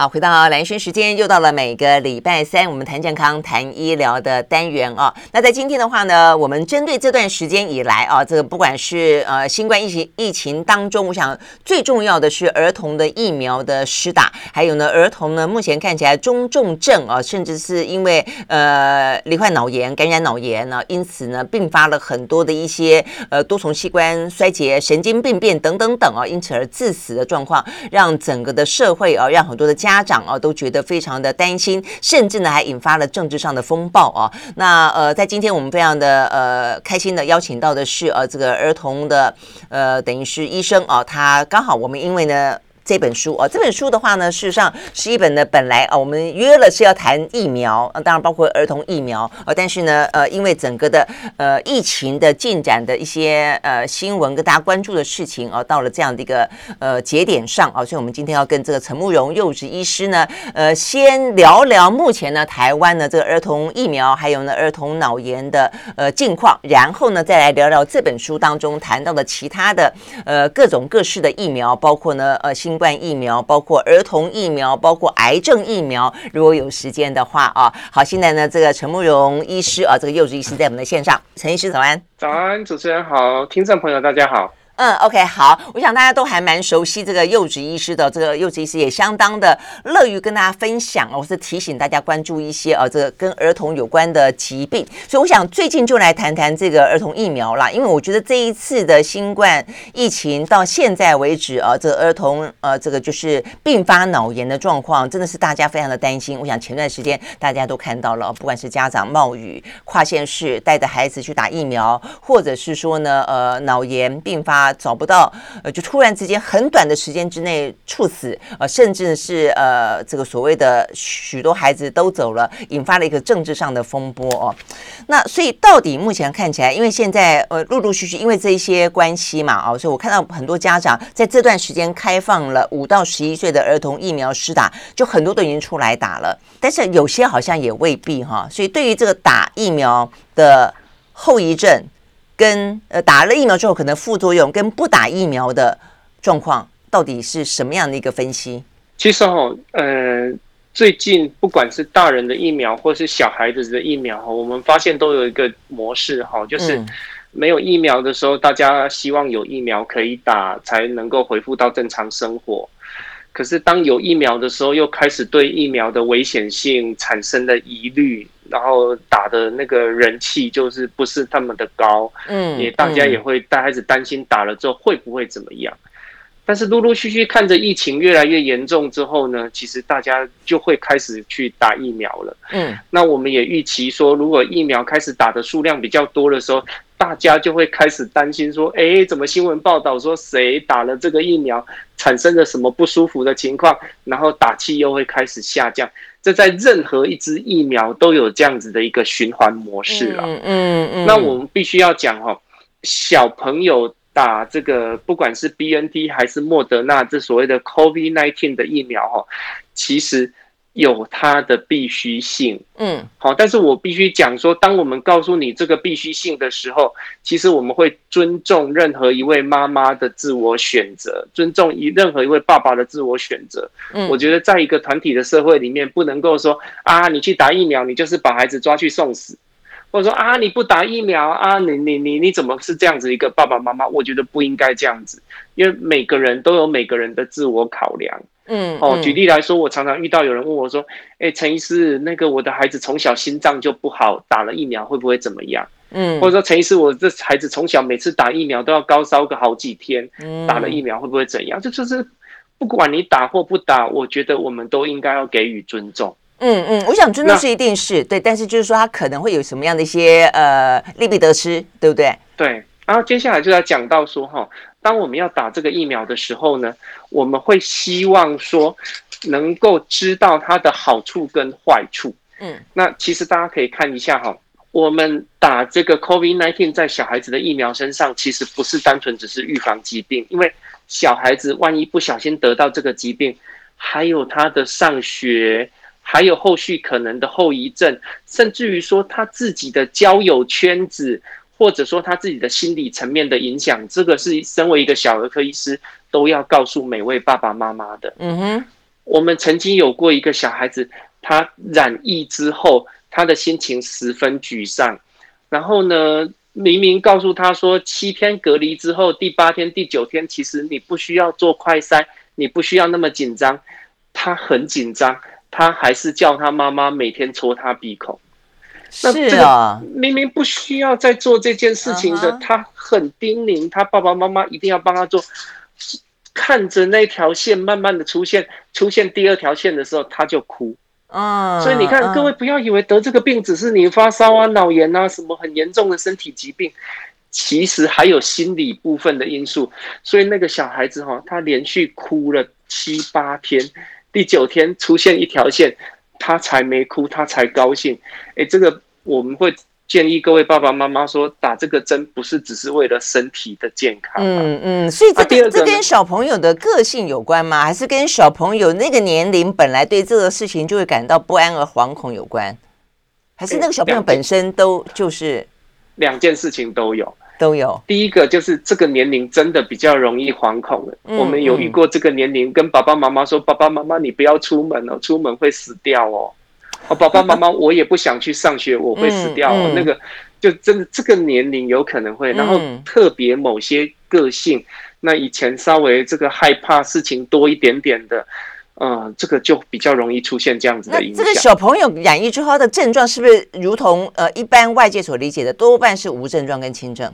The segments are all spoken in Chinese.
好，回到蓝轩时间，又到了每个礼拜三我们谈健康、谈医疗的单元啊。那在今天的话呢，我们针对这段时间以来啊，这个不管是呃新冠疫情疫情当中，我想最重要的是儿童的疫苗的施打，还有呢，儿童呢目前看起来中重症啊，甚至是因为呃罹患脑炎、感染脑炎呢，因此呢并发了很多的一些呃多重器官衰竭、神经病变等等等啊，因此而致死的状况，让整个的社会啊，让很多的家家长啊都觉得非常的担心，甚至呢还引发了政治上的风暴啊。那呃，在今天我们非常的呃开心的邀请到的是呃这个儿童的呃等于是医生啊，他刚好我们因为呢。这本书哦，这本书的话呢，事实上是一本呢，本来啊，我们约了是要谈疫苗，当然包括儿童疫苗，呃，但是呢，呃，因为整个的呃疫情的进展的一些呃新闻跟大家关注的事情啊，到了这样的一个呃节点上啊，所以我们今天要跟这个陈慕容幼稚医师呢，呃，先聊聊目前呢台湾呢这个儿童疫苗，还有呢儿童脑炎的呃近况，然后呢再来聊聊这本书当中谈到的其他的呃各种各式的疫苗，包括呢呃新。新冠疫苗，包括儿童疫苗，包括癌症疫苗。如果有时间的话啊，好，现在呢，这个陈慕容医师啊，这个幼稚医师在我们的线上，陈医师早安。早安，主持人好，听众朋友大家好。嗯，OK，好，我想大家都还蛮熟悉这个幼稚医师的，这个幼稚医师也相当的乐于跟大家分享，我是提醒大家关注一些呃，这个跟儿童有关的疾病，所以我想最近就来谈谈这个儿童疫苗啦，因为我觉得这一次的新冠疫情到现在为止啊，这个儿童呃，这个就是并发脑炎的状况，真的是大家非常的担心。我想前段时间大家都看到了，不管是家长冒雨跨县市带着孩子去打疫苗，或者是说呢，呃，脑炎并发。找不到，呃，就突然之间很短的时间之内猝死，呃，甚至是呃，这个所谓的许多孩子都走了，引发了一个政治上的风波哦。那所以到底目前看起来，因为现在呃，陆陆续续因为这一些关系嘛，哦，所以我看到很多家长在这段时间开放了五到十一岁的儿童疫苗施打，就很多都已经出来打了，但是有些好像也未必哈。所以对于这个打疫苗的后遗症。跟呃打了疫苗之后可能副作用跟不打疫苗的状况到底是什么样的一个分析？其实哈，呃，最近不管是大人的疫苗或是小孩子的疫苗哈，我们发现都有一个模式哈，就是没有疫苗的时候，大家希望有疫苗可以打，才能够恢复到正常生活。可是当有疫苗的时候，又开始对疫苗的危险性产生了疑虑，然后打的那个人气就是不是那么的高，嗯，也大家也会带孩子担心打了之后会不会怎么样。但是陆陆续续看着疫情越来越严重之后呢，其实大家就会开始去打疫苗了，嗯，那我们也预期说，如果疫苗开始打的数量比较多的时候。大家就会开始担心说：“哎，怎么新闻报道说谁打了这个疫苗，产生了什么不舒服的情况？然后打气又会开始下降。这在任何一支疫苗都有这样子的一个循环模式了。嗯嗯嗯。那我们必须要讲哈，小朋友打这个不管是 BNT 还是莫德纳这所谓的 COVID-19 的疫苗哈，其实。有它的必须性，嗯，好，但是我必须讲说，当我们告诉你这个必须性的时候，其实我们会尊重任何一位妈妈的自我选择，尊重一任何一位爸爸的自我选择。嗯，我觉得在一个团体的社会里面，不能够说啊，你去打疫苗，你就是把孩子抓去送死，或者说啊，你不打疫苗啊，你你你你怎么是这样子一个爸爸妈妈？我觉得不应该这样子，因为每个人都有每个人的自我考量。嗯，哦，举例来说，我常常遇到有人问我说：“哎，陈医师，那个我的孩子从小心脏就不好，打了疫苗会不会怎么样？”嗯，或者说陈医师，我这孩子从小每次打疫苗都要高烧个好几天，打了疫苗会不会怎样？这就是不管你打或不打，我觉得我们都应该要给予尊重。嗯嗯，我想尊重是一定是对，但是就是说他可能会有什么样的一些呃利弊得失，对不对？对，然后接下来就要讲到说哈。当我们要打这个疫苗的时候呢，我们会希望说能够知道它的好处跟坏处。嗯，那其实大家可以看一下哈，我们打这个 COVID-19 在小孩子的疫苗身上，其实不是单纯只是预防疾病，因为小孩子万一不小心得到这个疾病，还有他的上学，还有后续可能的后遗症，甚至于说他自己的交友圈子。或者说他自己的心理层面的影响，这个是身为一个小儿科医师都要告诉每位爸爸妈妈的。嗯哼，我们曾经有过一个小孩子，他染疫之后，他的心情十分沮丧。然后呢，明明告诉他说，七天隔离之后，第八天、第九天，其实你不需要做快筛，你不需要那么紧张。他很紧张，他还是叫他妈妈每天戳他鼻孔。是啊，明明不需要再做这件事情的，他很叮咛，他爸爸妈妈一定要帮他做。看着那条线慢慢的出现，出现第二条线的时候，他就哭。嗯，所以你看，各位不要以为得这个病只是你发烧啊、脑炎啊什么很严重的身体疾病，其实还有心理部分的因素。所以那个小孩子哈，他连续哭了七八天，第九天出现一条线，他才没哭，他才高兴。哎，这个我们会。建议各位爸爸妈妈说，打这个针不是只是为了身体的健康。嗯嗯，所以这个这跟小朋友的个性有关吗？还是跟小朋友那个年龄本来对这个事情就会感到不安而惶恐有关？还是那个小朋友本身都就是两件事情都有都有。第一个就是这个年龄真的比较容易惶恐的。我们有遇过这个年龄，跟爸爸妈妈说：“爸爸妈妈，你不要出门哦，出门会死掉哦。”哦，爸爸妈妈，我也不想去上学，我会死掉。那个就真的这个年龄有可能会，然后特别某些个性，嗯、那以前稍微这个害怕事情多一点点的，嗯、呃，这个就比较容易出现这样子的影响。这个小朋友染疫之后的症状是不是如同呃一般外界所理解的，多半是无症状跟轻症？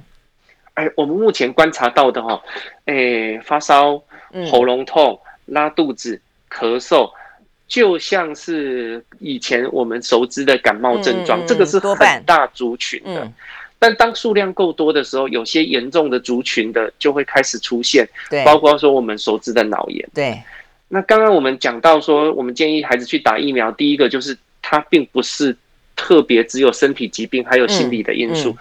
哎，我们目前观察到的哈，哎，发烧、喉咙痛、拉肚子、咳嗽。就像是以前我们熟知的感冒症状，嗯、这个是很大族群的。嗯、但当数量够多的时候，有些严重的族群的就会开始出现，包括说我们熟知的脑炎。对，那刚刚我们讲到说，我们建议孩子去打疫苗，第一个就是它并不是特别只有身体疾病，还有心理的因素。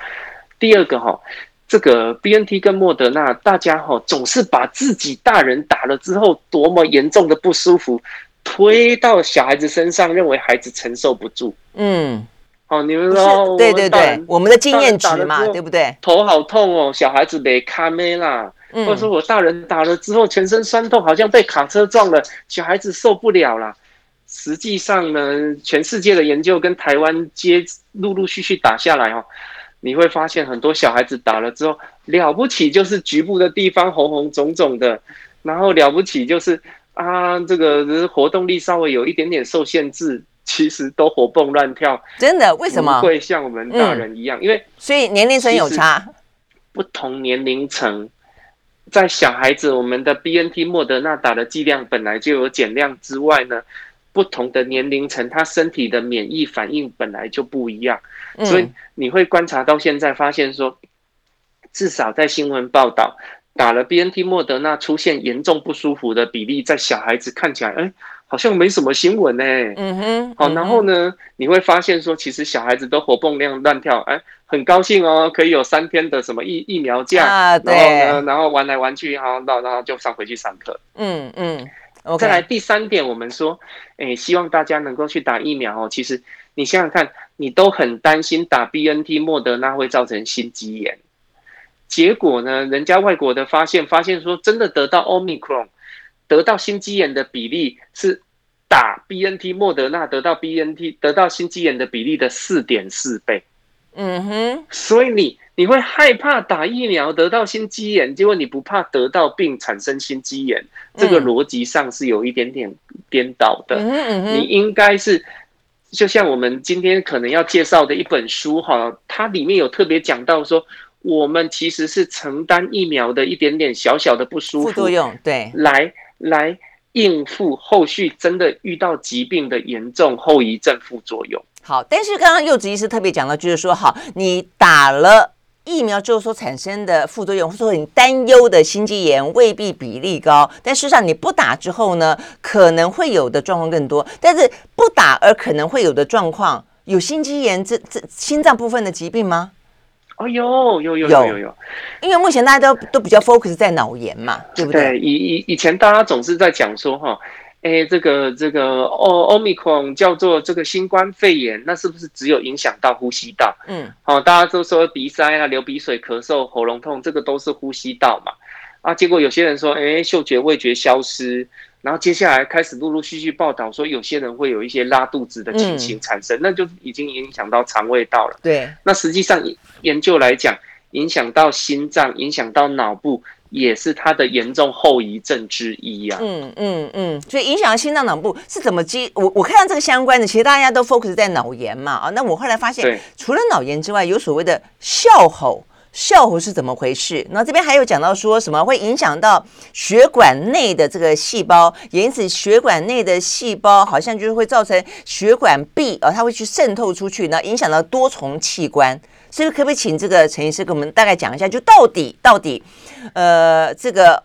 第二个哈，这个 BNT 跟莫德纳，大家哈总是把自己大人打了之后多么严重的不舒服。推到小孩子身上，认为孩子承受不住。嗯，哦，你们说，对对对，我们的经验值嘛，对不对？头好痛哦，小孩子没卡没啦，或者说我大人打了之后全身酸痛，好像被卡车撞了，小孩子受不了啦。实际上呢，全世界的研究跟台湾接陆陆续续打下来哦，你会发现很多小孩子打了之后了不起，就是局部的地方红红肿肿的，然后了不起就是。啊，这个活动力稍微有一点点受限制，其实都活蹦乱跳。真的？为什么？不会像我们大人一样，嗯、因为所以年龄层有差。不同年龄层，在小孩子，我们的 BNT 莫德纳打的剂量本来就有减量之外呢，不同的年龄层，他身体的免疫反应本来就不一样，嗯、所以你会观察到现在发现说，至少在新闻报道。打了 BNT 莫德纳出现严重不舒服的比例，在小孩子看起来，哎，好像没什么新闻哎。嗯哼。好，然后呢，你会发现说，其实小孩子都活蹦乱乱跳，哎，很高兴哦，可以有三天的什么疫疫苗假。啊，然后呢，然后玩来玩去，好，然后然后就上回去上课。嗯嗯。Okay. 再来第三点，我们说，哎，希望大家能够去打疫苗哦。其实你想想看，你都很担心打 BNT 莫德纳会造成心肌炎。结果呢？人家外国的发现，发现说真的得到 Omicron，得到心肌炎的比例是打 BNT 莫德纳得到 BNT 得到心肌炎的比例的四点四倍。嗯哼，所以你你会害怕打疫苗得到心肌炎，结果你不怕得到病产生心肌炎，这个逻辑上是有一点点颠倒的。你应该是就像我们今天可能要介绍的一本书哈，它里面有特别讲到说。我们其实是承担疫苗的一点点小小的不舒服，副作用，对，来来应付后续真的遇到疾病的严重后遗症副作用。好，但是刚刚柚子医师特别讲到，就是说，好，你打了疫苗之后所产生的副作用，或者说你担忧的心肌炎未必比例高，但事实上你不打之后呢，可能会有的状况更多。但是不打而可能会有的状况，有心肌炎这这心脏部分的疾病吗？哦，有有有有有有，因为目前大家都都比较 focus 在脑炎嘛，对不对？对，以以以前大家总是在讲说哈，哎，这个这个哦，Omicron 叫做这个新冠肺炎，那是不是只有影响到呼吸道？嗯，好，大家都说鼻塞啊、流鼻水、咳嗽、喉咙痛，这个都是呼吸道嘛。啊，结果有些人说，哎，嗅觉味觉消失，然后接下来开始陆陆续续报道说，有些人会有一些拉肚子的情形产生，嗯、那就已经影响到肠胃道了。对，那实际上研究来讲，影响到心脏，影响到脑部，也是它的严重后遗症之一啊。嗯嗯嗯，所以影响到心脏脑部是怎么积？我我看到这个相关的，其实大家都 focus 在脑炎嘛啊。那我后来发现，除了脑炎之外，有所谓的哮吼。哮吼是怎么回事？那这边还有讲到说什么会影响到血管内的这个细胞，也因此血管内的细胞好像就是会造成血管壁，啊，它会去渗透出去，呢，影响到多重器官。所以可不可以请这个陈医师给我们大概讲一下，就到底到底，呃，这个。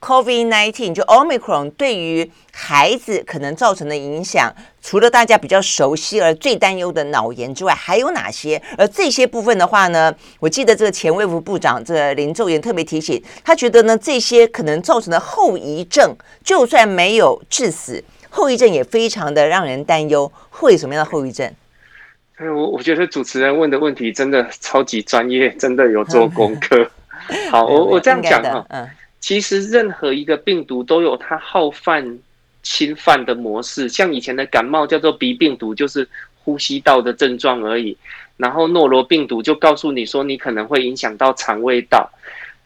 COVID-19 就 Omicron 对于孩子可能造成的影响，除了大家比较熟悉而最担忧的脑炎之外，还有哪些？而这些部分的话呢，我记得这个前卫福部长这林奏延特别提醒，他觉得呢，这些可能造成的后遗症，就算没有致死，后遗症也非常的让人担忧。会有什么样的后遗症？我我觉得主持人问的问题真的超级专业，真的有做功课。好，我我这样讲哈，嗯。其实任何一个病毒都有它好犯、侵犯的模式，像以前的感冒叫做鼻病毒，就是呼吸道的症状而已。然后诺罗病毒就告诉你说你可能会影响到肠胃道。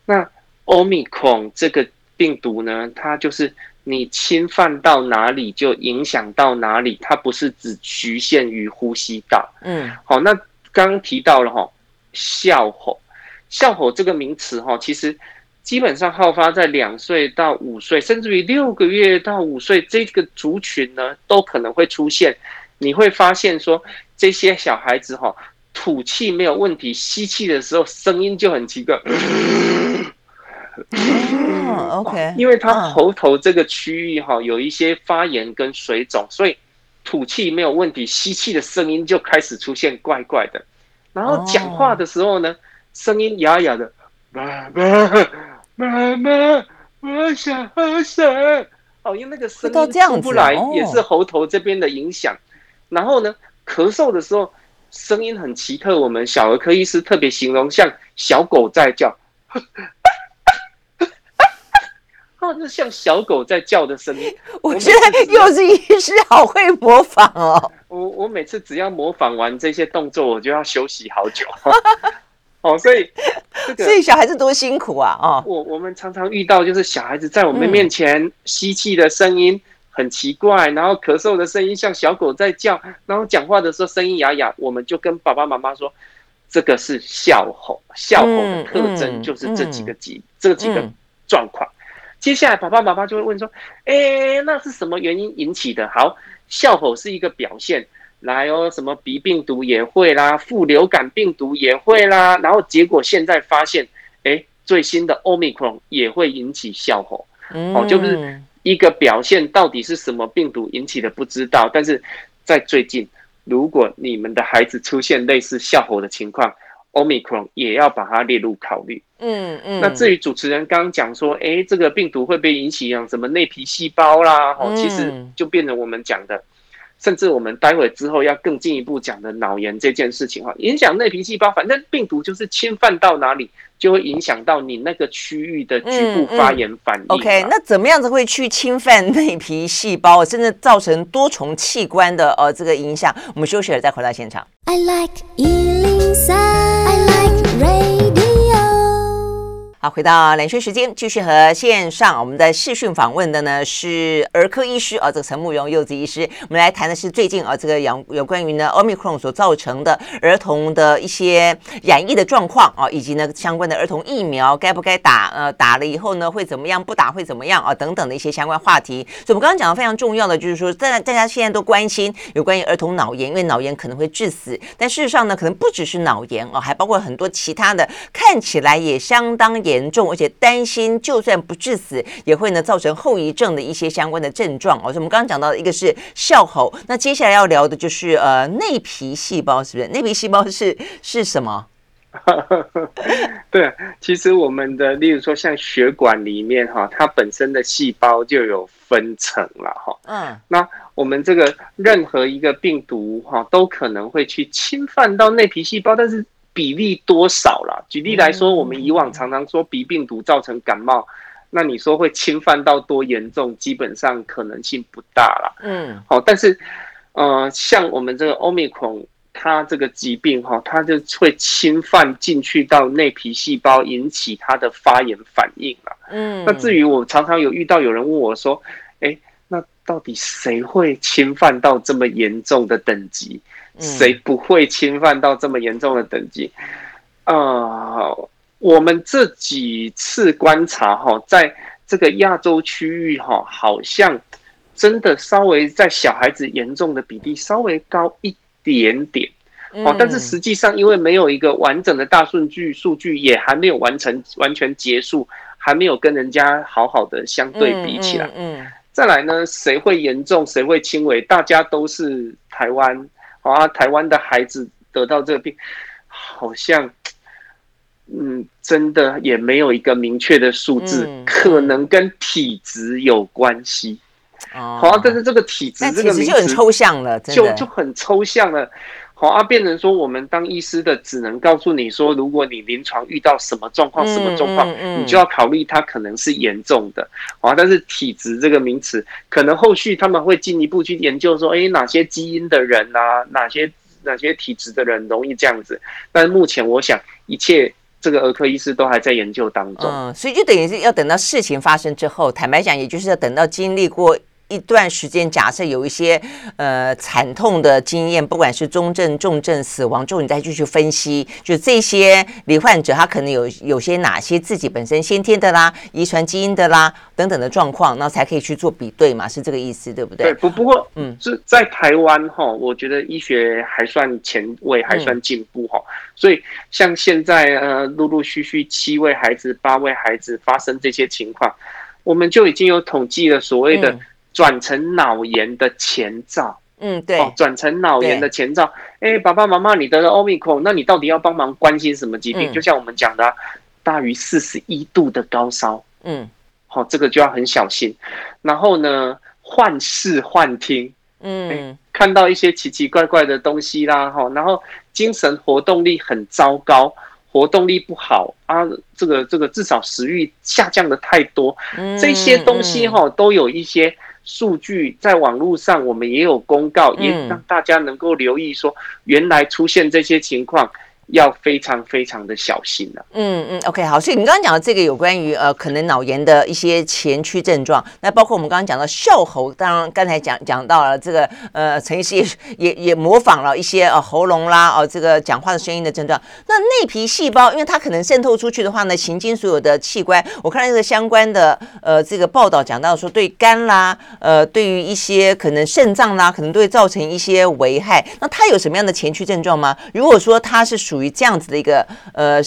那 Omicron 这个病毒呢，它就是你侵犯到哪里就影响到哪里，它不是只局限于呼吸道。嗯，好，那刚刚提到了哈，哮吼，哮吼这个名词哈，其实。基本上好发在两岁到五岁，甚至于六个月到五岁这个族群呢，都可能会出现。你会发现说，这些小孩子哈，吐气没有问题，吸气的时候声音就很奇怪。哦，OK，因为他喉头这个区域哈有一些发炎跟水肿，所以吐气没有问题，吸气的声音就开始出现怪怪的。然后讲话的时候呢，声音哑哑的。妈妈，我想喝水。哦，因为那个声音出不来，也是喉头这边的影响。然后呢，咳嗽的时候声音很奇特，我们小儿科医师特别形容像小狗在叫，哦，那像小狗在叫的声音。我觉得幼稚医师好会模仿哦。我我每次只要模仿完这些动作，我就要休息好久。哦，所以这个，所以小孩子多辛苦啊！哦，我我们常常遇到就是小孩子在我们面前吸气的声音很奇怪，嗯、然后咳嗽的声音像小狗在叫，然后讲话的时候声音哑哑，我们就跟爸爸妈妈说，这个是哮吼，哮吼的特征就是这几个几、嗯嗯、这几个状况。接下来爸爸妈妈就会问说，哎，那是什么原因引起的？好，哮吼是一个表现。来哦，什么鼻病毒也会啦，副流感病毒也会啦，然后结果现在发现，哎，最新的 Omicron 也会引起哮吼，哦，就是一个表现，到底是什么病毒引起的不知道，但是在最近，如果你们的孩子出现类似哮吼的情况，Omicron 也要把它列入考虑。嗯嗯。那至于主持人刚刚讲说，哎，这个病毒会不会引起什么内皮细胞啦？哦，其实就变成我们讲的。甚至我们待会之后要更进一步讲的脑炎这件事情哈，影响内皮细胞，反正病毒就是侵犯到哪里，就会影响到你那个区域的局部发炎反应。嗯嗯、OK，那怎么样子会去侵犯内皮细胞，甚至造成多重器官的呃这个影响？我们休息了再回到现场。I like 好，回到蓝轩时间，继续和线上我们的视讯访问的呢是儿科医师啊，这个陈慕容柚子医师。我们来谈的是最近啊，这个有有关于呢 Omicron 所造成的儿童的一些染疫的状况啊，以及呢相关的儿童疫苗该不该打，呃，打了以后呢会怎么样，不打会怎么样啊，等等的一些相关话题。所以，我们刚刚讲的非常重要的就是说，大大家现在都关心有关于儿童脑炎，因为脑炎可能会致死，但事实上呢，可能不只是脑炎哦，还包括很多其他的，看起来也相当。严重，而且担心，就算不致死，也会呢造成后遗症的一些相关的症状。哦，所以我们刚刚讲到的一个是哮吼，那接下来要聊的就是呃内皮细胞，是不是？内皮细胞是是什么？对，其实我们的，例如说像血管里面哈，它本身的细胞就有分层了哈。嗯，那我们这个任何一个病毒哈，都可能会去侵犯到内皮细胞，但是。比例多少啦？举例来说，我们以往常常说鼻病毒造成感冒，那你说会侵犯到多严重？基本上可能性不大了。嗯，好，但是呃，像我们这个 Omicron，它这个疾病哈，它就会侵犯进去到内皮细胞，引起它的发炎反应了。嗯，那至于我常常有遇到有人问我说，哎，那到底谁会侵犯到这么严重的等级？谁不会侵犯到这么严重的等级？啊、呃，我们这几次观察哈，在这个亚洲区域哈，好像真的稍微在小孩子严重的比例稍微高一点点。哦，但是实际上因为没有一个完整的大数据，数据也还没有完成完全结束，还没有跟人家好好的相对比起来。嗯，再来呢，谁会严重，谁会轻微？大家都是台湾。啊，台湾的孩子得到这个病，好像，嗯，真的也没有一个明确的数字，嗯、可能跟体质有关系。哦，好啊，但是这个体质这个名词就很抽象了，就就很抽象了。好啊，变成说我们当医师的只能告诉你说，如果你临床遇到什么状况，什么状况，你就要考虑它可能是严重的。好啊，但是体质这个名词，可能后续他们会进一步去研究说，哎，哪些基因的人啊，哪些哪些体质的人容易这样子。但是目前我想，一切这个儿科医师都还在研究当中。嗯，所以就等于是要等到事情发生之后，坦白讲，也就是要等到经历过。一段时间，假设有一些呃惨痛的经验，不管是中症、重症、死亡之后，你再继续分析，就这些罹患者他可能有有些哪些自己本身先天的啦、遗传基因的啦等等的状况，那才可以去做比对嘛，是这个意思，对不对？对，不不过嗯，是在台湾哈，我觉得医学还算前卫，还算进步哈，嗯、所以像现在呃陆陆续续七位孩子、八位孩子发生这些情况，我们就已经有统计了所谓的、嗯。转成脑炎的前兆，嗯，对，转成脑炎的前兆。哎、欸，爸爸妈妈，你得了 Omicron，那你到底要帮忙关心什么疾病？嗯、就像我们讲的、啊，大于四十一度的高烧，嗯，好，这个就要很小心。然后呢，幻视幻听，嗯、欸，看到一些奇奇怪怪的东西啦，哈，然后精神活动力很糟糕，活动力不好啊，这个这个至少食欲下降的太多，嗯、这些东西哈都有一些。数据在网络上，我们也有公告，也让大家能够留意说，原来出现这些情况。要非常非常的小心了、嗯嗯，OK，好。所以你刚刚讲的这个有关于呃可能脑炎的一些前驱症状，那包括我们刚刚讲到笑喉，当然刚才讲讲到了这个呃陈医师也也也模仿了一些呃喉咙啦哦、呃、这个讲话的声音的症状。那内皮细胞，因为它可能渗透出去的话呢，行经所有的器官，我看到这个相关的呃这个报道讲到说，对肝啦，呃对于一些可能肾脏啦，可能都会造成一些危害。那它有什么样的前驱症状吗？如果说它是属属于这样子的一个呃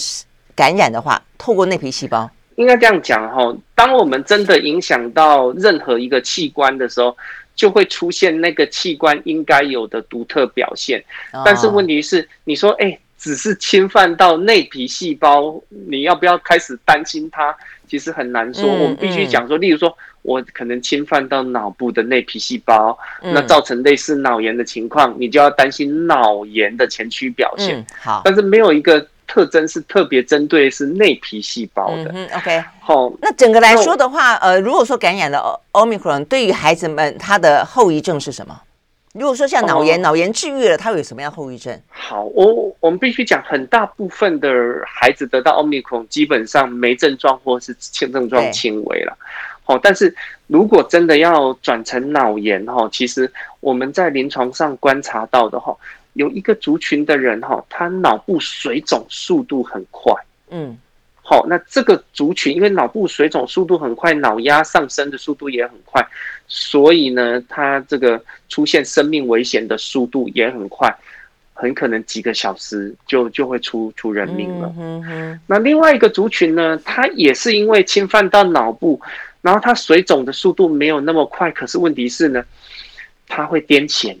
感染的话，透过内皮细胞，应该这样讲哈。当我们真的影响到任何一个器官的时候，就会出现那个器官应该有的独特表现。但是问题是，你说哎，只是侵犯到内皮细胞，你要不要开始担心它？其实很难说。我们必须讲说，例如说。我可能侵犯到脑部的内皮细胞，嗯、那造成类似脑炎的情况，你就要担心脑炎的前驱表现。嗯、好，但是没有一个特征是特别针对是内皮细胞的。嗯，OK，好。那整个来说的话，呃，如果说感染了 Omicron，对于孩子们他的后遗症是什么？如果说像脑炎，脑、哦、炎治愈了，他会有什么样后遗症？好，我我们必须讲，很大部分的孩子得到 Omicron，基本上没症状或是轻症状轻微了。哦，但是如果真的要转成脑炎哈，其实我们在临床上观察到的哈，有一个族群的人哈，他脑部水肿速度很快，嗯，好，那这个族群因为脑部水肿速度很快，脑压上升的速度也很快，所以呢，他这个出现生命危险的速度也很快，很可能几个小时就就会出出人命了。嗯哼，那另外一个族群呢，他也是因为侵犯到脑部。然后它水肿的速度没有那么快，可是问题是呢，它会癫痫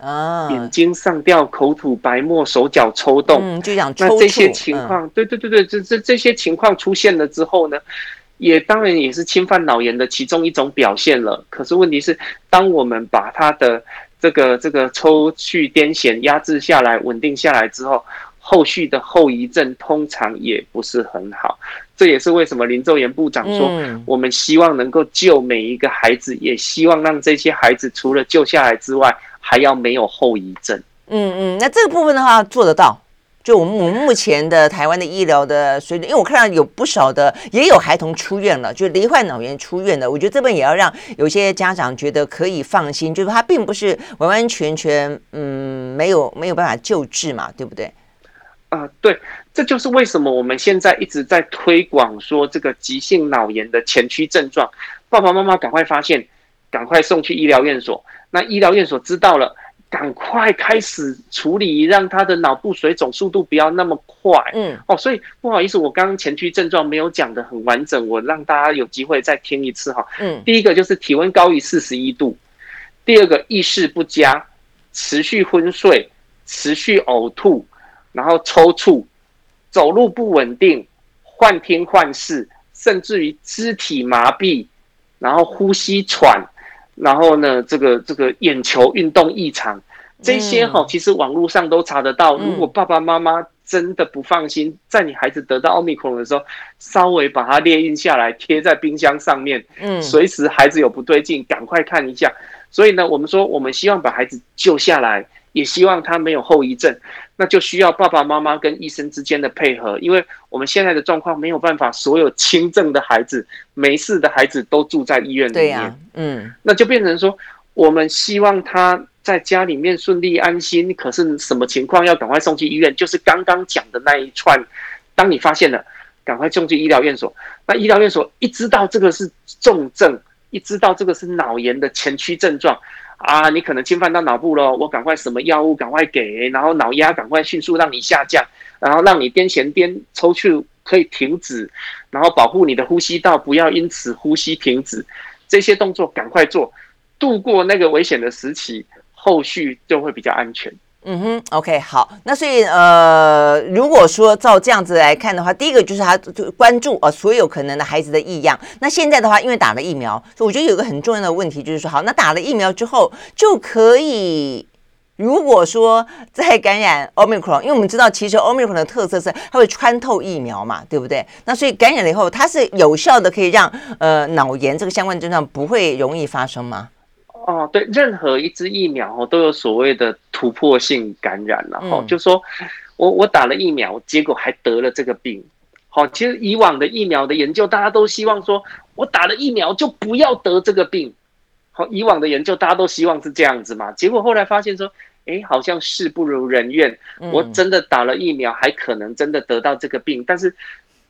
啊，眼睛上吊、口吐白沫、手脚抽动，嗯，就想那这些情况，嗯、对对对对，这这这些情况出现了之后呢，也当然也是侵犯脑炎的其中一种表现了。可是问题是，当我们把它的这个这个抽去癫痫压制下来、稳定下来之后，后续的后遗症通常也不是很好。这也是为什么林奏延部长说，嗯、我们希望能够救每一个孩子，也希望让这些孩子除了救下来之外，还要没有后遗症。嗯嗯，那这个部分的话做得到。就我们我们目前的台湾的医疗的水准，因为我看到有不少的也有孩童出院了，就罹患脑炎出院的，我觉得这边也要让有些家长觉得可以放心，就是他并不是完完全全嗯没有没有办法救治嘛，对不对？啊、呃，对，这就是为什么我们现在一直在推广说这个急性脑炎的前驱症状，爸爸妈妈赶快发现，赶快送去医疗院所，那医疗院所知道了。赶快开始处理，让他的脑部水肿速度不要那么快。嗯，哦，所以不好意思，我刚刚前驱症状没有讲的很完整，我让大家有机会再听一次哈。嗯，第一个就是体温高于四十一度，第二个意识不佳，持续昏睡，持续呕吐，然后抽搐，走路不稳定，幻听幻视，甚至于肢体麻痹，然后呼吸喘。然后呢，这个这个眼球运动异常，这些哈，其实网络上都查得到。如果爸爸妈妈真的不放心，在你孩子得到奥密克戎的时候，稍微把它列印下来，贴在冰箱上面，嗯，随时孩子有不对劲，赶快看一下。所以呢，我们说，我们希望把孩子救下来。也希望他没有后遗症，那就需要爸爸妈妈跟医生之间的配合，因为我们现在的状况没有办法，所有轻症的孩子、没事的孩子都住在医院里面。对呀，嗯，那就变成说，我们希望他在家里面顺利安心，可是什么情况要赶快送去医院？就是刚刚讲的那一串，当你发现了，赶快送去医疗院所。那医疗院所一知道这个是重症，一知道这个是脑炎的前驱症状。啊，你可能侵犯到脑部了，我赶快什么药物赶快给，然后脑压赶快迅速让你下降，然后让你癫痫癫抽搐可以停止，然后保护你的呼吸道不要因此呼吸停止，这些动作赶快做，度过那个危险的时期，后续就会比较安全。嗯哼，OK，好，那所以呃，如果说照这样子来看的话，第一个就是他就关注呃所有可能的孩子的异样。那现在的话，因为打了疫苗，所以我觉得有个很重要的问题就是说，好，那打了疫苗之后就可以，如果说再感染 Omicron，因为我们知道其实 Omicron 的特色是它会穿透疫苗嘛，对不对？那所以感染了以后，它是有效的，可以让呃脑炎这个相关症状不会容易发生吗？哦，对，任何一支疫苗哦都有所谓的突破性感染，然后就说我我打了疫苗，结果还得了这个病。好，其实以往的疫苗的研究，大家都希望说我打了疫苗就不要得这个病。好，以往的研究大家都希望是这样子嘛，结果后来发现说，哎，好像事不如人愿，我真的打了疫苗，还可能真的得到这个病。但是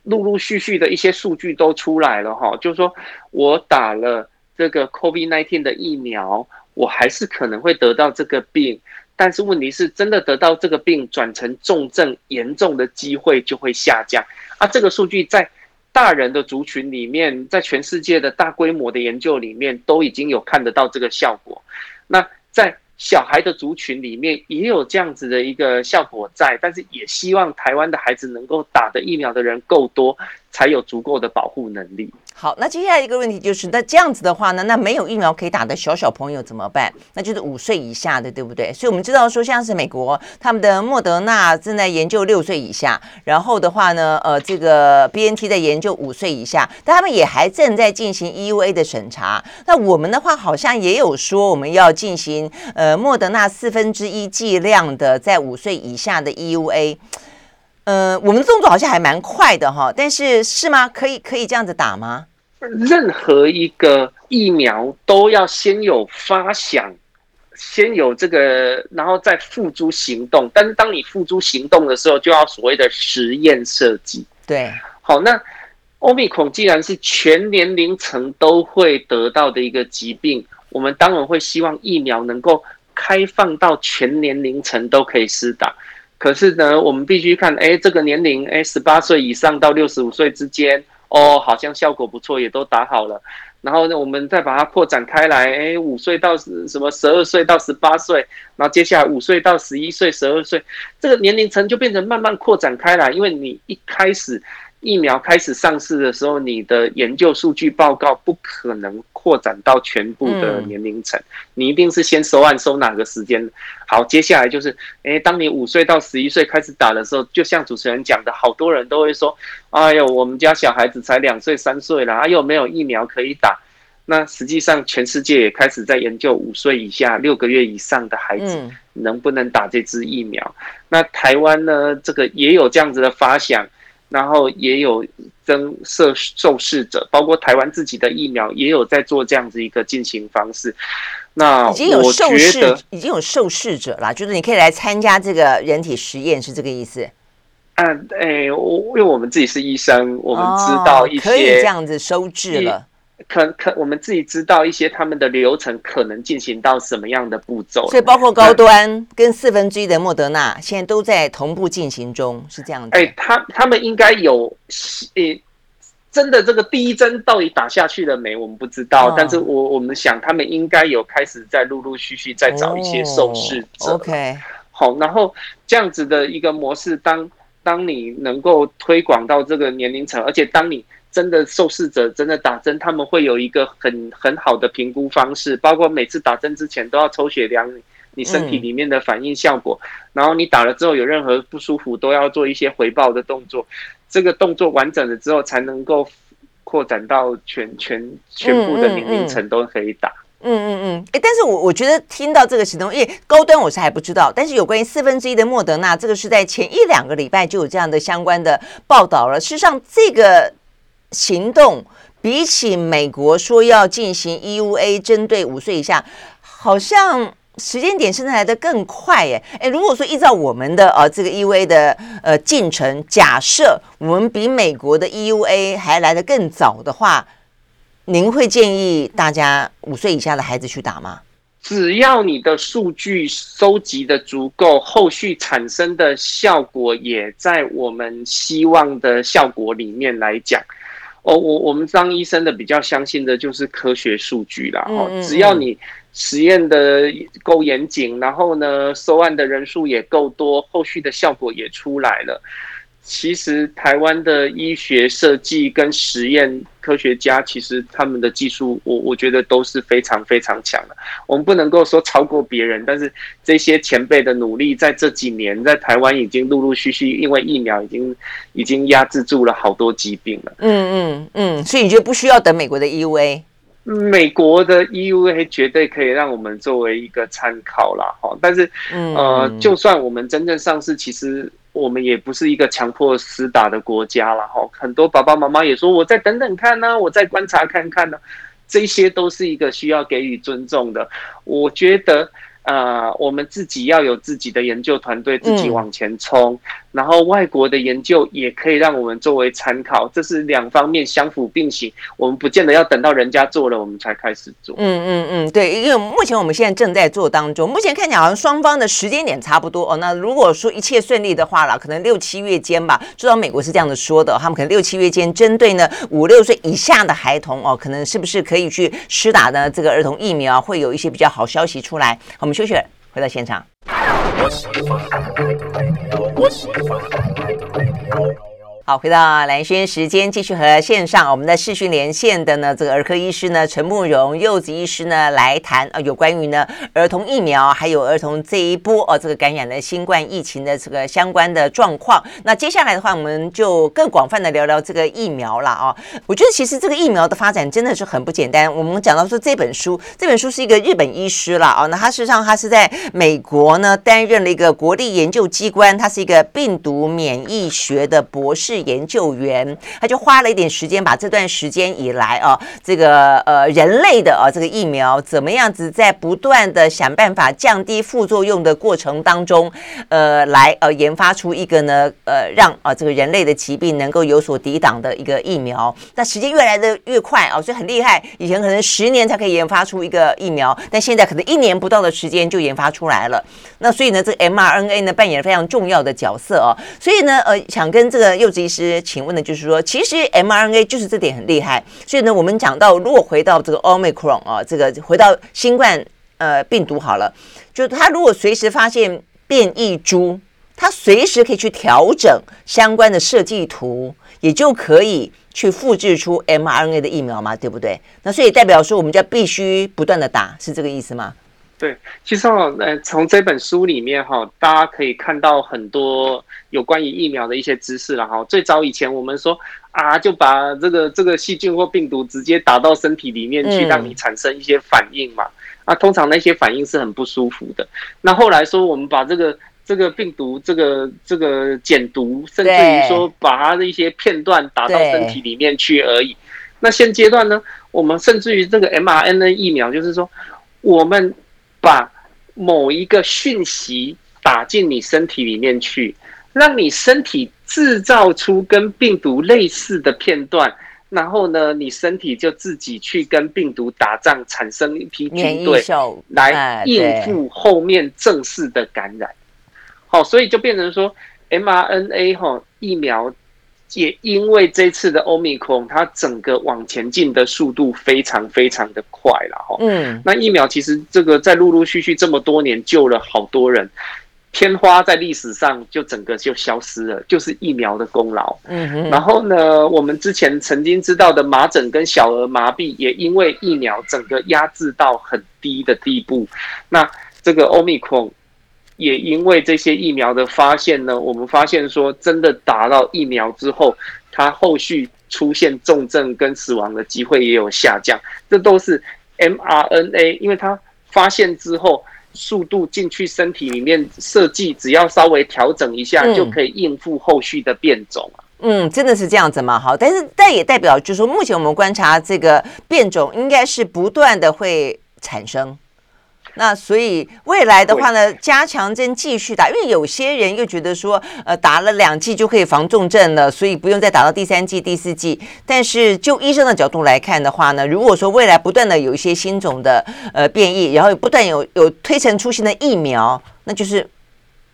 陆陆续续的一些数据都出来了哈，就是说我打了。这个 COVID-19 的疫苗，我还是可能会得到这个病，但是问题是，真的得到这个病转成重症严重的机会就会下降。啊，这个数据在大人的族群里面，在全世界的大规模的研究里面都已经有看得到这个效果。那在小孩的族群里面也有这样子的一个效果在，但是也希望台湾的孩子能够打的疫苗的人够多，才有足够的保护能力。好，那接下来一个问题就是，那这样子的话呢，那没有疫苗可以打的小小朋友怎么办？那就是五岁以下的，对不对？所以我们知道说，像是美国他们的莫德纳正在研究六岁以下，然后的话呢，呃，这个 BNT 在研究五岁以下，但他们也还正在进行 EUA 的审查。那我们的话好像也有说，我们要进行呃莫德纳四分之一剂量的在五岁以下的 EUA。呃，我们的动作好像还蛮快的哈，但是是吗？可以可以这样子打吗？任何一个疫苗都要先有发想，先有这个，然后再付诸行动。但是当你付诸行动的时候，就要所谓的实验设计。对，好，那欧米孔既然是全年龄层都会得到的一个疾病，我们当然会希望疫苗能够开放到全年龄层都可以施打。可是呢，我们必须看，哎，这个年龄，哎，十八岁以上到六十五岁之间，哦，好像效果不错，也都打好了。然后呢，我们再把它扩展开来，哎，五岁到什么十二岁到十八岁，然后接下来五岁到十一岁、十二岁，这个年龄层就变成慢慢扩展开来。因为你一开始疫苗开始上市的时候，你的研究数据报告不可能扩展到全部的年龄层，你一定是先收案收哪个时间？好，接下来就是，诶，当你五岁到十一岁开始打的时候，就像主持人讲的，好多人都会说，哎呦，我们家小孩子才两岁三岁了，哎呦，没有疫苗可以打。那实际上，全世界也开始在研究五岁以下、六个月以上的孩子能不能打这支疫苗。那台湾呢，这个也有这样子的发想。然后也有增设受试者，包括台湾自己的疫苗也有在做这样子一个进行方式。那已经有受试，已经有受试者了，就是你可以来参加这个人体实验，是这个意思？嗯，哎，我因为我们自己是医生，我们知道一些、哦、可以这样子收治了。可可，我们自己知道一些他们的流程可能进行到什么样的步骤，所以包括高端跟四分之一的莫德纳现在都在同步进行中，是这样的。哎，他他们应该有，诶，真的这个第一针到底打下去了没？我们不知道，哦、但是我我们想他们应该有开始在陆陆续续在找一些受试者。哦、OK，好，然后这样子的一个模式，当当你能够推广到这个年龄层，而且当你。真的受试者真的打针，他们会有一个很很好的评估方式，包括每次打针之前都要抽血量你身体里面的反应效果，然后你打了之后有任何不舒服都要做一些回报的动作，这个动作完整了之后才能够扩展到全全全部的年龄层都可以打。嗯嗯嗯，哎，但是我我觉得听到这个行动，因为高端我是还不知道，但是有关于四分之一的莫德纳，这个是在前一两个礼拜就有这样的相关的报道了。事实上，这个。行动比起美国说要进行 EUA 针对五岁以下，好像时间点甚至来得更快耶！诶，如果说依照我们的呃这个 EUA 的呃进程，假设我们比美国的 EUA 还来得更早的话，您会建议大家五岁以下的孩子去打吗？只要你的数据收集的足够，后续产生的效果也在我们希望的效果里面来讲。哦，我我们当医生的比较相信的就是科学数据啦。哦，只要你实验的够严谨，然后呢，收案的人数也够多，后续的效果也出来了。其实台湾的医学设计跟实验科学家，其实他们的技术，我我觉得都是非常非常强的。我们不能够说超过别人，但是这些前辈的努力，在这几年在台湾已经陆陆续续，因为疫苗已经已经压制住了好多疾病了。嗯嗯嗯，所以你觉得不需要等美国的 EUA？美国的 EUA 绝对可以让我们作为一个参考啦。哈，但是呃，就算我们真正上市，其实。我们也不是一个强迫施打的国家了哈，很多爸爸妈妈也说，我再等等看呢、我再观察看看呢、这些都是一个需要给予尊重的，我觉得。呃，我们自己要有自己的研究团队，自己往前冲，嗯，然后外国的研究也可以让我们作为参考，这是两方面相辅并行。我们不见得要等到人家做了，我们才开始做。嗯嗯嗯，对，因为目前我们现在正在做当中，目前看起来好像双方的时间点差不多哦。那如果说一切顺利的话啦，可能六七月间吧，至少美国是这样子说的，他们可能六七月间针对呢五六岁以下的孩童哦，可能是不是可以去施打呢这个儿童疫苗，会有一些比较好消息出来。我们。休息，回到现场。好，回到蓝轩时间，继续和线上我们的视讯连线的呢，这个儿科医师呢，陈慕容柚子医师呢来谈啊，有关于呢儿童疫苗，还有儿童这一波哦，这个感染的新冠疫情的这个相关的状况。那接下来的话，我们就更广泛的聊聊这个疫苗了啊。我觉得其实这个疫苗的发展真的是很不简单。我们讲到说这本书，这本书是一个日本医师了啊，那他事实上他是在美国呢担任了一个国立研究机关，他是一个病毒免疫学的博士。研究员，他就花了一点时间，把这段时间以来啊，这个呃人类的啊这个疫苗怎么样子在不断的想办法降低副作用的过程当中，呃，来呃研发出一个呢呃让啊这个人类的疾病能够有所抵挡的一个疫苗。那时间越来的越快啊，所以很厉害。以前可能十年才可以研发出一个疫苗，但现在可能一年不到的时间就研发出来了。那所以呢，这个 mRNA 呢扮演了非常重要的角色哦。所以呢，呃，想跟这个柚子医师请问的就是说，其实 mRNA 就是这点很厉害。所以呢，我们讲到如果回到这个 Omicron 啊，这个回到新冠呃病毒好了，就它如果随时发现变异株，它随时可以去调整相关的设计图，也就可以去复制出 mRNA 的疫苗嘛，对不对？那所以代表说，我们就要必须不断的打，是这个意思吗？对，其实哦，呃，从这本书里面哈，大家可以看到很多有关于疫苗的一些知识了哈。最早以前我们说啊，就把这个这个细菌或病毒直接打到身体里面去，让你产生一些反应嘛。啊，通常那些反应是很不舒服的。那后来说我们把这个这个病毒这个这个减毒，甚至于说把它的一些片段打到身体里面去而已。那现阶段呢，我们甚至于这个 mRNA 疫苗，就是说我们。把某一个讯息打进你身体里面去，让你身体制造出跟病毒类似的片段，然后呢，你身体就自己去跟病毒打仗，产生一批军队来应付后面正式的感染。好，所以就变成说，mRNA 哈疫苗。也因为这次的 Omicron，它整个往前进的速度非常非常的快了哈。嗯，那疫苗其实这个在陆陆续续这么多年救了好多人，天花在历史上就整个就消失了，就是疫苗的功劳。嗯哼。然后呢，我们之前曾经知道的麻疹跟小儿麻痹，也因为疫苗整个压制到很低的地步。那这个 Omicron。也因为这些疫苗的发现呢，我们发现说，真的打到疫苗之后，它后续出现重症跟死亡的机会也有下降。这都是 mRNA，因为它发现之后，速度进去身体里面设计，只要稍微调整一下，就可以应付后续的变种。嗯，真的是这样子吗？好，但是但也代表就是说，目前我们观察这个变种，应该是不断的会产生。那所以未来的话呢，加强针继续打，因为有些人又觉得说，呃，打了两剂就可以防重症了，所以不用再打到第三剂、第四剂。但是就医生的角度来看的话呢，如果说未来不断的有一些新种的呃变异，然后不断有有推陈出新的疫苗，那就是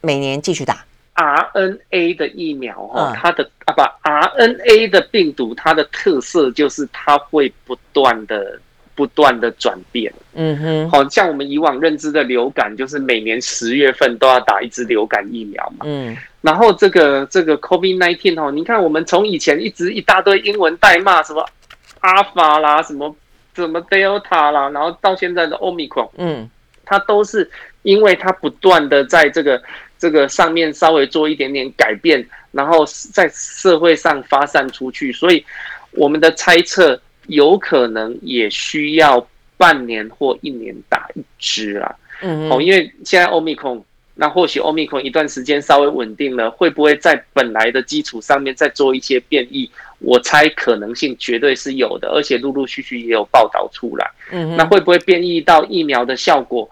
每年继续打 RNA 的疫苗哈，它的啊不 RNA 的病毒，它的特色就是它会不断的。不断的转变，嗯哼，好像我们以往认知的流感，就是每年十月份都要打一支流感疫苗嘛，嗯，然后这个这个 COVID-19 哦，你看我们从以前一直一大堆英文代码，什么阿尔法啦，什么什么 Delta 啦，然后到现在的 Omicron，嗯，它都是因为它不断的在这个这个上面稍微做一点点改变，然后在社会上发散出去，所以我们的猜测。有可能也需要半年或一年打一支啊，嗯，哦，因为现在欧米孔，那或许欧米孔一段时间稍微稳定了，会不会在本来的基础上面再做一些变异？我猜可能性绝对是有的，而且陆陆续续也有报道出来，嗯，那会不会变异到疫苗的效果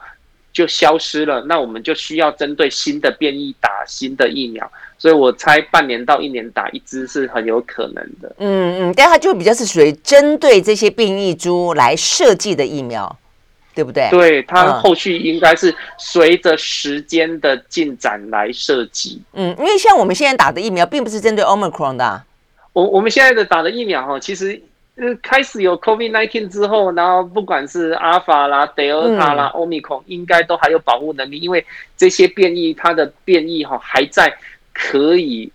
就消失了？那我们就需要针对新的变异打新的疫苗。所以我猜半年到一年打一支是很有可能的。嗯嗯，但它就比较是属于针对这些变异株来设计的疫苗，对不对？对，它后续应该是随着时间的进展来设计。嗯，因为像我们现在打的疫苗，并不是针对 Omicron 的啊。我我们现在的打的疫苗哈，其实呃开始有 COVID-19 之后，然后不管是 Alpha 啦、Delta 啦、Omicron，应该都还有保护能力，因为这些变异它的变异哈还在。可以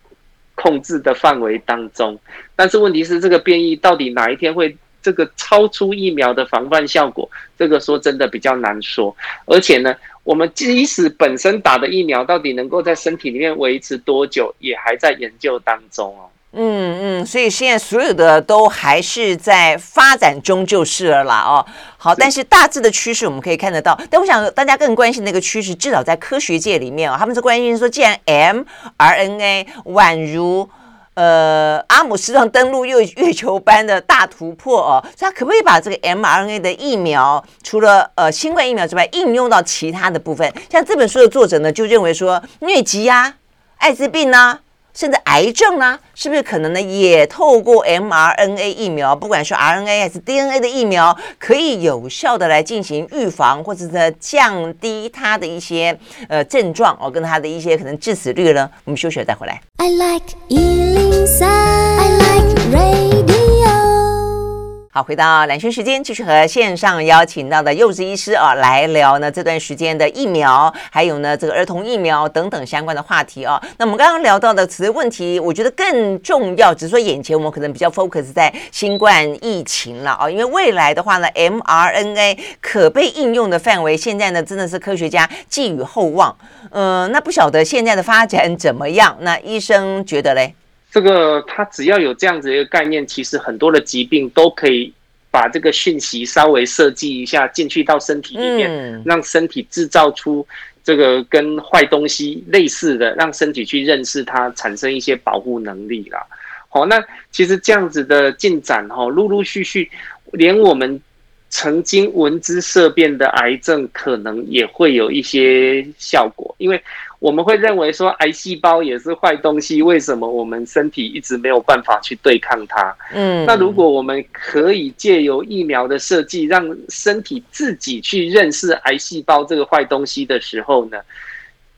控制的范围当中，但是问题是，这个变异到底哪一天会这个超出疫苗的防范效果？这个说真的比较难说。而且呢，我们即使本身打的疫苗到底能够在身体里面维持多久，也还在研究当中哦。嗯嗯，所以现在所有的都还是在发展中就是了啦哦。好，但是大致的趋势我们可以看得到。但我想大家更关心那个趋势，至少在科学界里面、哦，他们是关心说，既然 mRNA 宛如呃阿姆斯壮登陆月月球般的大突破哦，所以他可不可以把这个 mRNA 的疫苗，除了呃新冠疫苗之外，应用到其他的部分？像这本书的作者呢，就认为说，疟疾呀、艾滋病呢。甚至癌症呢，是不是可能呢？也透过 mRNA 疫苗，不管是 RNA 还是 DNA 的疫苗，可以有效的来进行预防，或者是降低它的一些呃症状哦，跟它的一些可能致死率呢？我们休息了再回来。I like 103, I like radio. 好，回到蓝轩时间，继续和线上邀请到的幼稚医师啊来聊呢这段时间的疫苗，还有呢这个儿童疫苗等等相关的话题啊。那我们刚刚聊到的此问题，我觉得更重要，只是说眼前我们可能比较 focus 在新冠疫情了啊，因为未来的话呢，mRNA 可被应用的范围，现在呢真的是科学家寄予厚望。嗯、那不晓得现在的发展怎么样？那医生觉得嘞？这个它只要有这样子一个概念，其实很多的疾病都可以把这个讯息稍微设计一下进去到身体里面，嗯、让身体制造出这个跟坏东西类似的，让身体去认识它，产生一些保护能力啦。好，那其实这样子的进展哈，陆陆续续，连我们曾经闻之色变的癌症，可能也会有一些效果，因为。我们会认为说癌细胞也是坏东西，为什么我们身体一直没有办法去对抗它？嗯，那如果我们可以借由疫苗的设计，让身体自己去认识癌细胞这个坏东西的时候呢，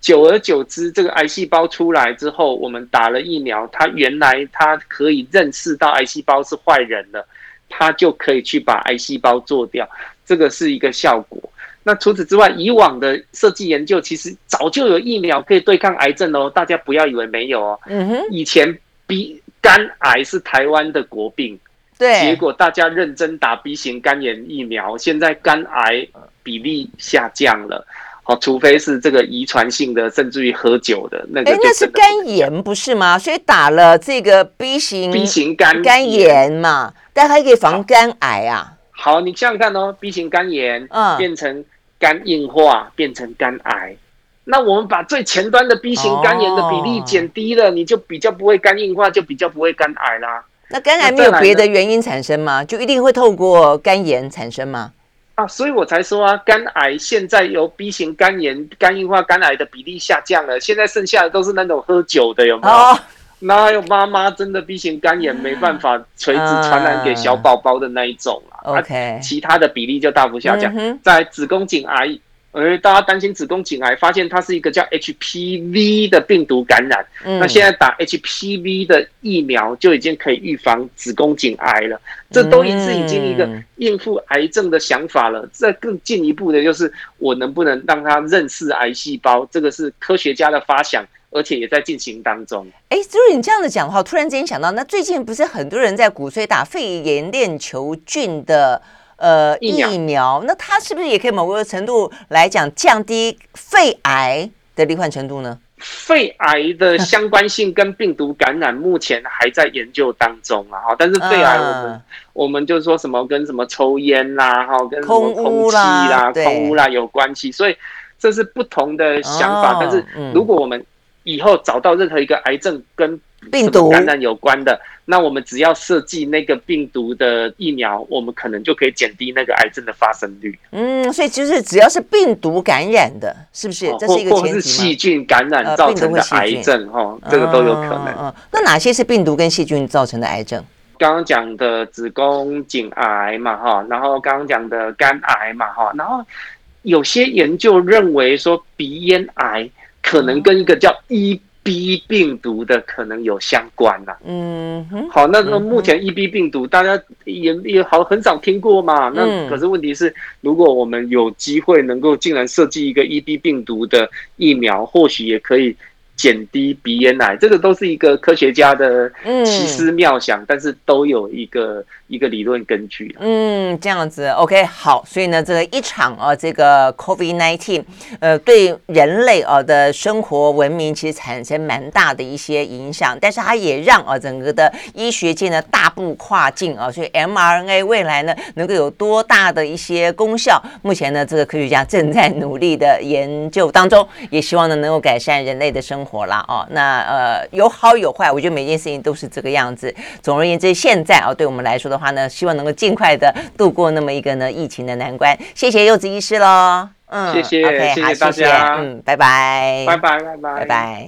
久而久之，这个癌细胞出来之后，我们打了疫苗，它原来它可以认识到癌细胞是坏人了，它就可以去把癌细胞做掉，这个是一个效果。那除此之外，以往的设计研究其实早就有疫苗可以对抗癌症哦，大家不要以为没有哦。嗯哼，以前 B 肝癌是台湾的国病，对，结果大家认真打 B 型肝炎疫苗，现在肝癌比例下降了。哦，除非是这个遗传性的，甚至于喝酒的那个，哎，那是肝炎不是吗？所以打了这个 B 型 B 型肝肝炎嘛，但还可以防肝癌啊。好，好，你想想看哦，B 型肝炎嗯变成。肝硬化变成肝癌，那我们把最前端的 B 型肝炎的比例减低了，哦、你就比较不会肝硬化，就比较不会肝癌啦。那肝癌没有别的原因产生吗？就一定会透过肝炎产生吗？啊，所以我才说啊，肝癌现在由 B 型肝炎、肝硬化、肝癌的比例下降了，现在剩下的都是那种喝酒的，有没有？哦、那还有妈妈真的 B 型肝炎没办法垂直传染给小宝宝的那一种啊。OK，其他的比例就大幅下降。嗯、在子宫颈癌，呃，大家担心子宫颈癌，发现它是一个叫 HPV 的病毒感染。嗯、那现在打 HPV 的疫苗就已经可以预防子宫颈癌了。这都已是已经一个应付癌症的想法了。这更进一步的就是，我能不能让它认识癌细胞？这个是科学家的发想。而且也在进行当中。哎，就是你这样子讲的话，突然之间想到，那最近不是很多人在鼓吹打肺炎链球菌的呃疫苗，疫苗，那它是不是也可以某个程度来讲降低肺癌的罹患程度呢？肺癌的相关性跟病毒感染目前还在研究当中啊，哈，但是肺癌我们、呃、我们就说什么跟什么抽烟啦，哈，跟什么空气啦、空污啦有关系，所以这是不同的想法。哦、但是如果我们以后找到任何一个癌症跟病毒感染有关的，那我们只要设计那个病毒的疫苗，我们可能就可以减低那个癌症的发生率。嗯，所以就是只要是病毒感染的，是不是？这是一个前提吗？或是细菌感染造成的癌症，哈，这个都有可能。嗯，那哪些是病毒跟细菌造成的癌症？刚刚讲的子宫颈癌嘛，哈，然后刚刚讲的肝癌嘛，哈，然后有些研究认为说鼻咽癌。可能跟一个叫 EB 病毒的可能有相关呐、啊。嗯哼，好，那那目前 EB 病毒大家也也好很少听过嘛。那可是问题是，如果我们有机会能够竟然设计一个 EB 病毒的疫苗，或许也可以。减低鼻咽癌，这个都是一个科学家的奇思妙想，嗯、但是都有一个一个理论根据。嗯，这样子，OK，好，所以呢，这个一场啊，这个 COVID-19，呃，对人类啊的生活文明其实产生蛮大的一些影响，但是它也让啊整个的医学界呢大步跨进啊，所以 mRNA 未来呢能够有多大的一些功效，目前呢这个科学家正在努力的研究当中，也希望呢能够改善人类的生活。火了哦，那呃有好有坏，我觉得每件事情都是这个样子。总而言之，现在啊，对我们来说的话呢，希望能够尽快的度过那么一个呢疫情的难关。谢谢柚子医师喽，嗯，谢谢，okay, 谢谢大家，嗯，拜拜，拜拜，拜拜，拜拜。